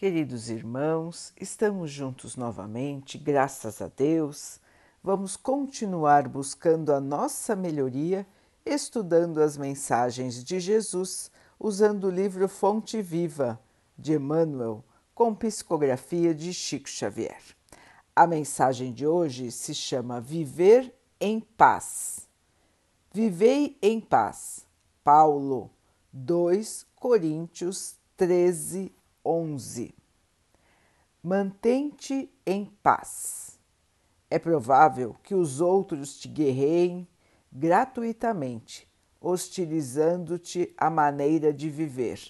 Queridos irmãos, estamos juntos novamente, graças a Deus. Vamos continuar buscando a nossa melhoria, estudando as mensagens de Jesus, usando o livro Fonte Viva de Emmanuel, com psicografia de Chico Xavier. A mensagem de hoje se chama Viver em Paz. Vivei em paz. Paulo 2 Coríntios 13, 11. Mantente em paz. É provável que os outros te guerreiem gratuitamente, hostilizando-te a maneira de viver.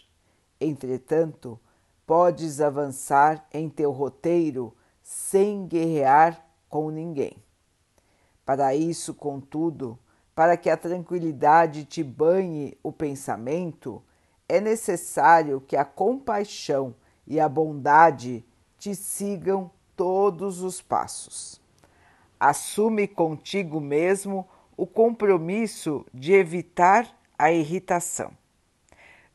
Entretanto, podes avançar em teu roteiro sem guerrear com ninguém. Para isso, contudo, para que a tranquilidade te banhe o pensamento, é necessário que a compaixão e a bondade te sigam todos os passos. Assume contigo mesmo o compromisso de evitar a irritação.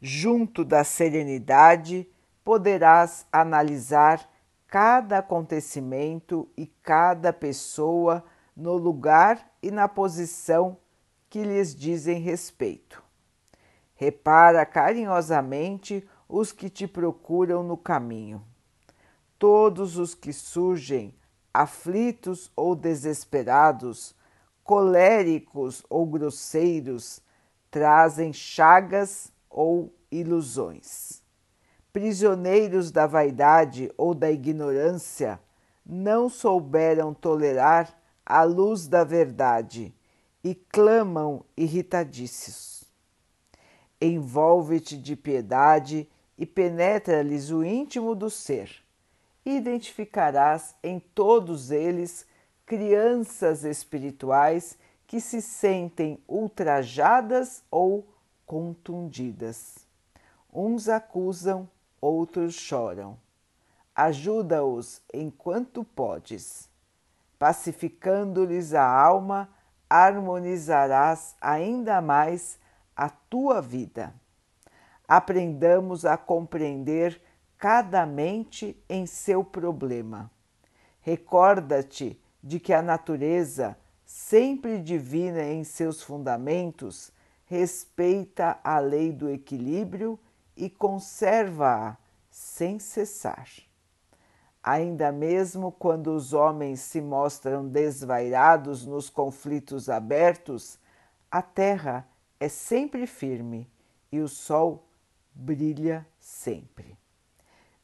Junto da serenidade, poderás analisar cada acontecimento e cada pessoa no lugar e na posição que lhes dizem respeito. Repara carinhosamente os que te procuram no caminho. Todos os que surgem aflitos ou desesperados, coléricos ou grosseiros, trazem chagas ou ilusões. Prisioneiros da vaidade ou da ignorância, não souberam tolerar a luz da verdade e clamam irritadiços envolve-te de piedade e penetra-lhes o íntimo do ser. Identificarás em todos eles crianças espirituais que se sentem ultrajadas ou contundidas. Uns acusam, outros choram. Ajuda-os enquanto podes. Pacificando-lhes a alma, harmonizarás ainda mais a tua vida. Aprendamos a compreender cada mente em seu problema. Recorda-te de que a natureza, sempre divina em seus fundamentos, respeita a lei do equilíbrio e conserva-a sem cessar. Ainda mesmo quando os homens se mostram desvairados nos conflitos abertos, a Terra é sempre firme e o sol brilha sempre.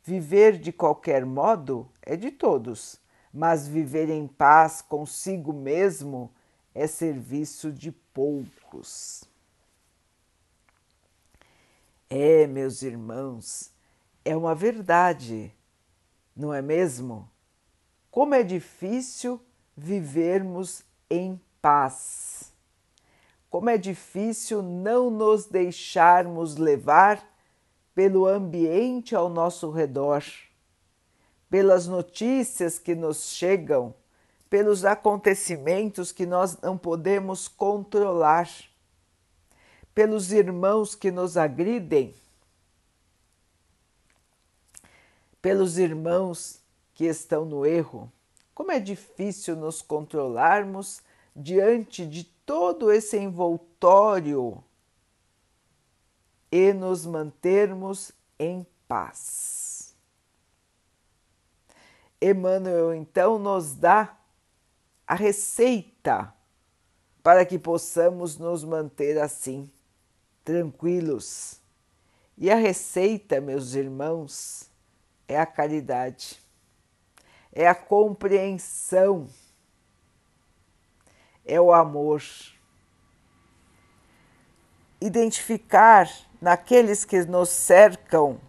Viver de qualquer modo é de todos, mas viver em paz consigo mesmo é serviço de poucos. É, meus irmãos, é uma verdade, não é mesmo? Como é difícil vivermos em paz como é difícil não nos deixarmos levar pelo ambiente ao nosso redor, pelas notícias que nos chegam, pelos acontecimentos que nós não podemos controlar, pelos irmãos que nos agridem, pelos irmãos que estão no erro. Como é difícil nos controlarmos diante de todo esse envoltório e nos mantermos em paz. Emmanuel então nos dá a receita para que possamos nos manter assim, tranquilos. E a receita, meus irmãos, é a caridade, é a compreensão é o amor. Identificar naqueles que nos cercam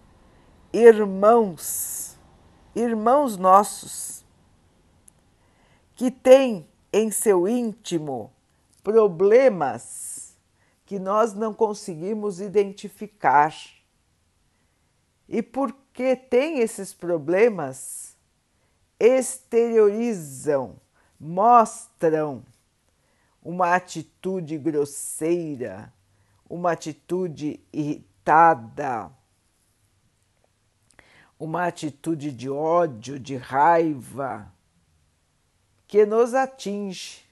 irmãos, irmãos nossos, que têm em seu íntimo problemas que nós não conseguimos identificar. E porque têm esses problemas, exteriorizam, mostram uma atitude grosseira, uma atitude irritada, uma atitude de ódio, de raiva, que nos atinge.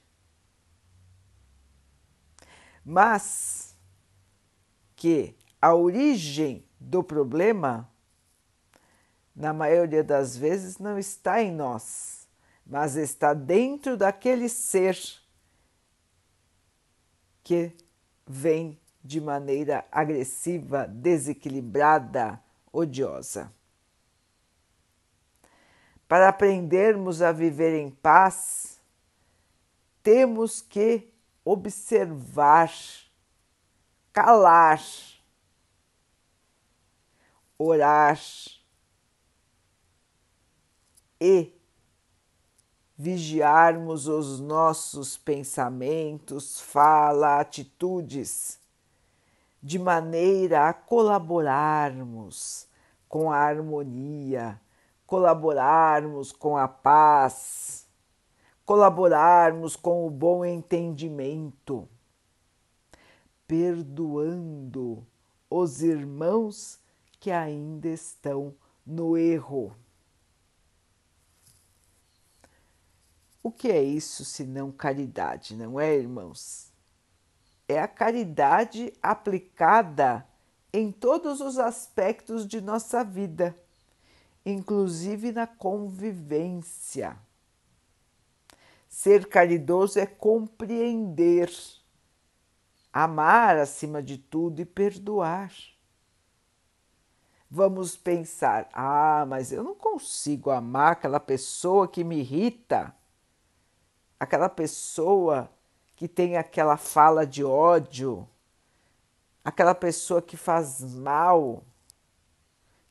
Mas que a origem do problema, na maioria das vezes, não está em nós, mas está dentro daquele ser que vem de maneira agressiva, desequilibrada, odiosa. Para aprendermos a viver em paz, temos que observar, calar, orar e vigiarmos os nossos pensamentos, fala, atitudes, de maneira a colaborarmos com a harmonia, colaborarmos com a paz, colaborarmos com o bom entendimento, perdoando os irmãos que ainda estão no erro. O que é isso senão caridade, não é, irmãos? É a caridade aplicada em todos os aspectos de nossa vida, inclusive na convivência. Ser caridoso é compreender, amar acima de tudo e perdoar. Vamos pensar: ah, mas eu não consigo amar aquela pessoa que me irrita aquela pessoa que tem aquela fala de ódio, aquela pessoa que faz mal,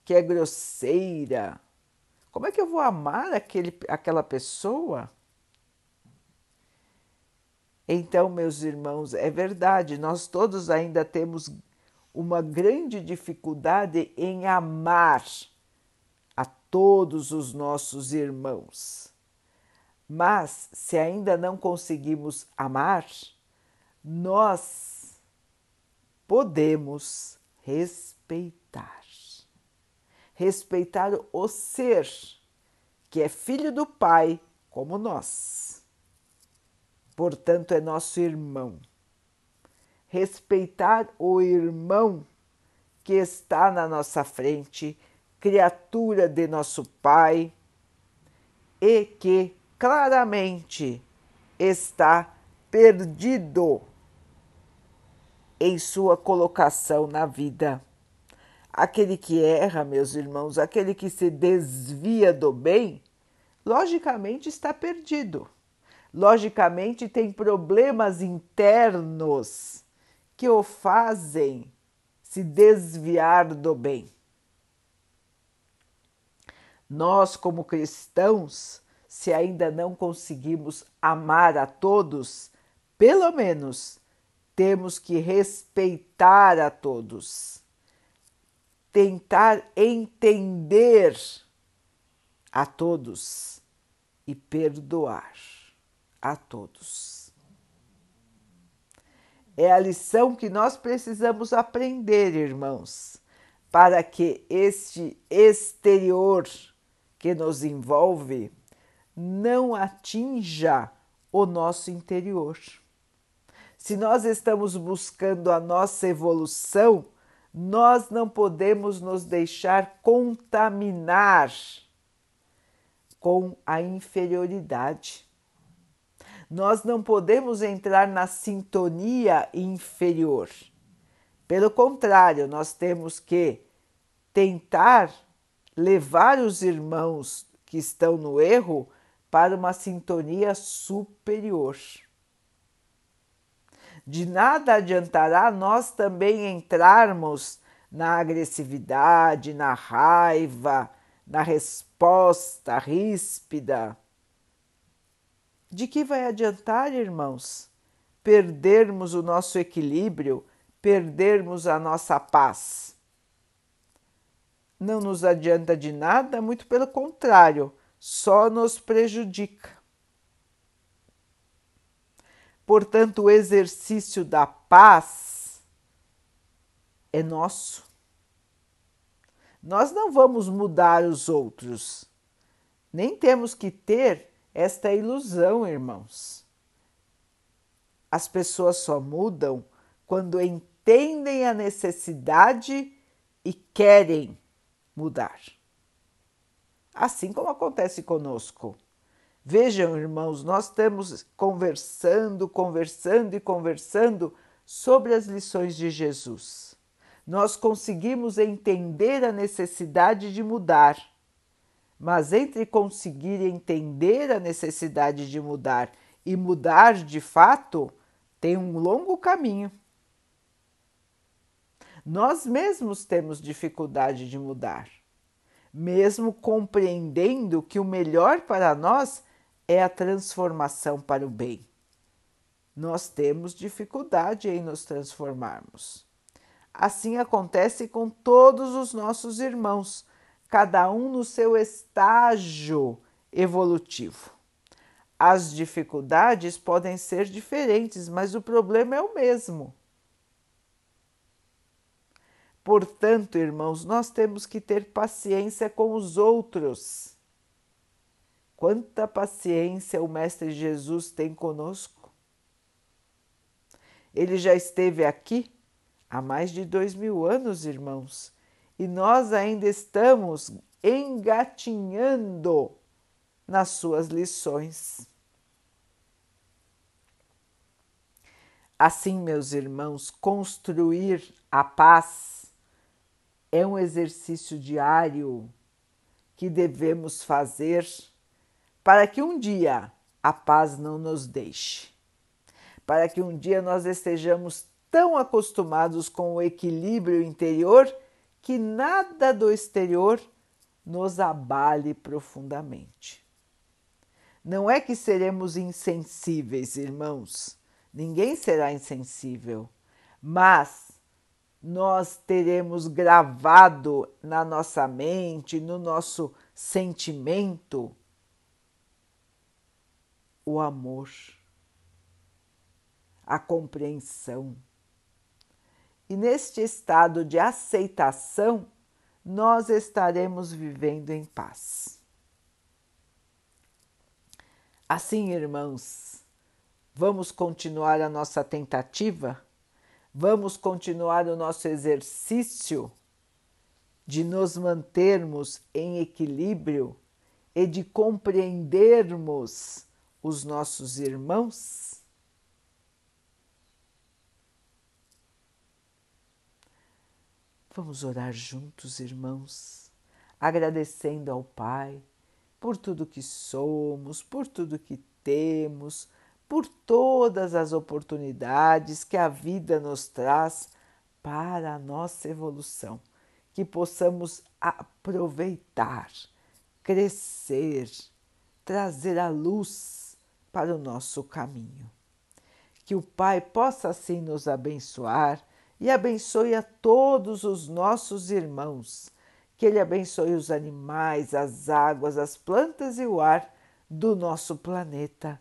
que é grosseira. Como é que eu vou amar aquele, aquela pessoa? Então, meus irmãos, é verdade, nós todos ainda temos uma grande dificuldade em amar a todos os nossos irmãos. Mas se ainda não conseguimos amar, nós podemos respeitar. Respeitar o ser que é filho do Pai como nós. Portanto, é nosso irmão. Respeitar o irmão que está na nossa frente, criatura de nosso Pai, e que claramente está perdido em sua colocação na vida. Aquele que erra, meus irmãos, aquele que se desvia do bem, logicamente está perdido. Logicamente tem problemas internos que o fazem se desviar do bem. Nós, como cristãos, se ainda não conseguimos amar a todos, pelo menos temos que respeitar a todos, tentar entender a todos e perdoar a todos. É a lição que nós precisamos aprender, irmãos, para que este exterior que nos envolve não atinja o nosso interior. Se nós estamos buscando a nossa evolução, nós não podemos nos deixar contaminar com a inferioridade. Nós não podemos entrar na sintonia inferior. Pelo contrário, nós temos que tentar levar os irmãos que estão no erro para uma sintonia superior. De nada adiantará nós também entrarmos na agressividade, na raiva, na resposta ríspida. De que vai adiantar, irmãos? Perdermos o nosso equilíbrio, perdermos a nossa paz. Não nos adianta de nada, muito pelo contrário, só nos prejudica. Portanto, o exercício da paz é nosso. Nós não vamos mudar os outros. Nem temos que ter esta ilusão, irmãos. As pessoas só mudam quando entendem a necessidade e querem mudar. Assim como acontece conosco. Vejam, irmãos, nós estamos conversando, conversando e conversando sobre as lições de Jesus. Nós conseguimos entender a necessidade de mudar, mas entre conseguir entender a necessidade de mudar e mudar de fato, tem um longo caminho. Nós mesmos temos dificuldade de mudar, mesmo compreendendo que o melhor para nós é a transformação para o bem nós temos dificuldade em nos transformarmos. Assim acontece com todos os nossos irmãos, cada um no seu estágio evolutivo. As dificuldades podem ser diferentes, mas o problema é o mesmo. Portanto, irmãos, nós temos que ter paciência com os outros. Quanta paciência o Mestre Jesus tem conosco. Ele já esteve aqui há mais de dois mil anos, irmãos, e nós ainda estamos engatinhando nas suas lições. Assim, meus irmãos, construir a paz é um exercício diário que devemos fazer para que um dia a paz não nos deixe para que um dia nós estejamos tão acostumados com o equilíbrio interior que nada do exterior nos abale profundamente. Não é que seremos insensíveis, irmãos, ninguém será insensível, mas nós teremos gravado na nossa mente, no nosso sentimento, o amor a compreensão. E neste estado de aceitação, nós estaremos vivendo em paz. Assim, irmãos, vamos continuar a nossa tentativa, vamos continuar o nosso exercício de nos mantermos em equilíbrio e de compreendermos os nossos irmãos? Vamos orar juntos, irmãos, agradecendo ao Pai por tudo que somos, por tudo que temos, por todas as oportunidades que a vida nos traz para a nossa evolução, que possamos aproveitar, crescer, trazer a luz para o nosso caminho. Que o Pai possa assim nos abençoar e abençoe a todos os nossos irmãos. Que Ele abençoe os animais, as águas, as plantas e o ar do nosso planeta.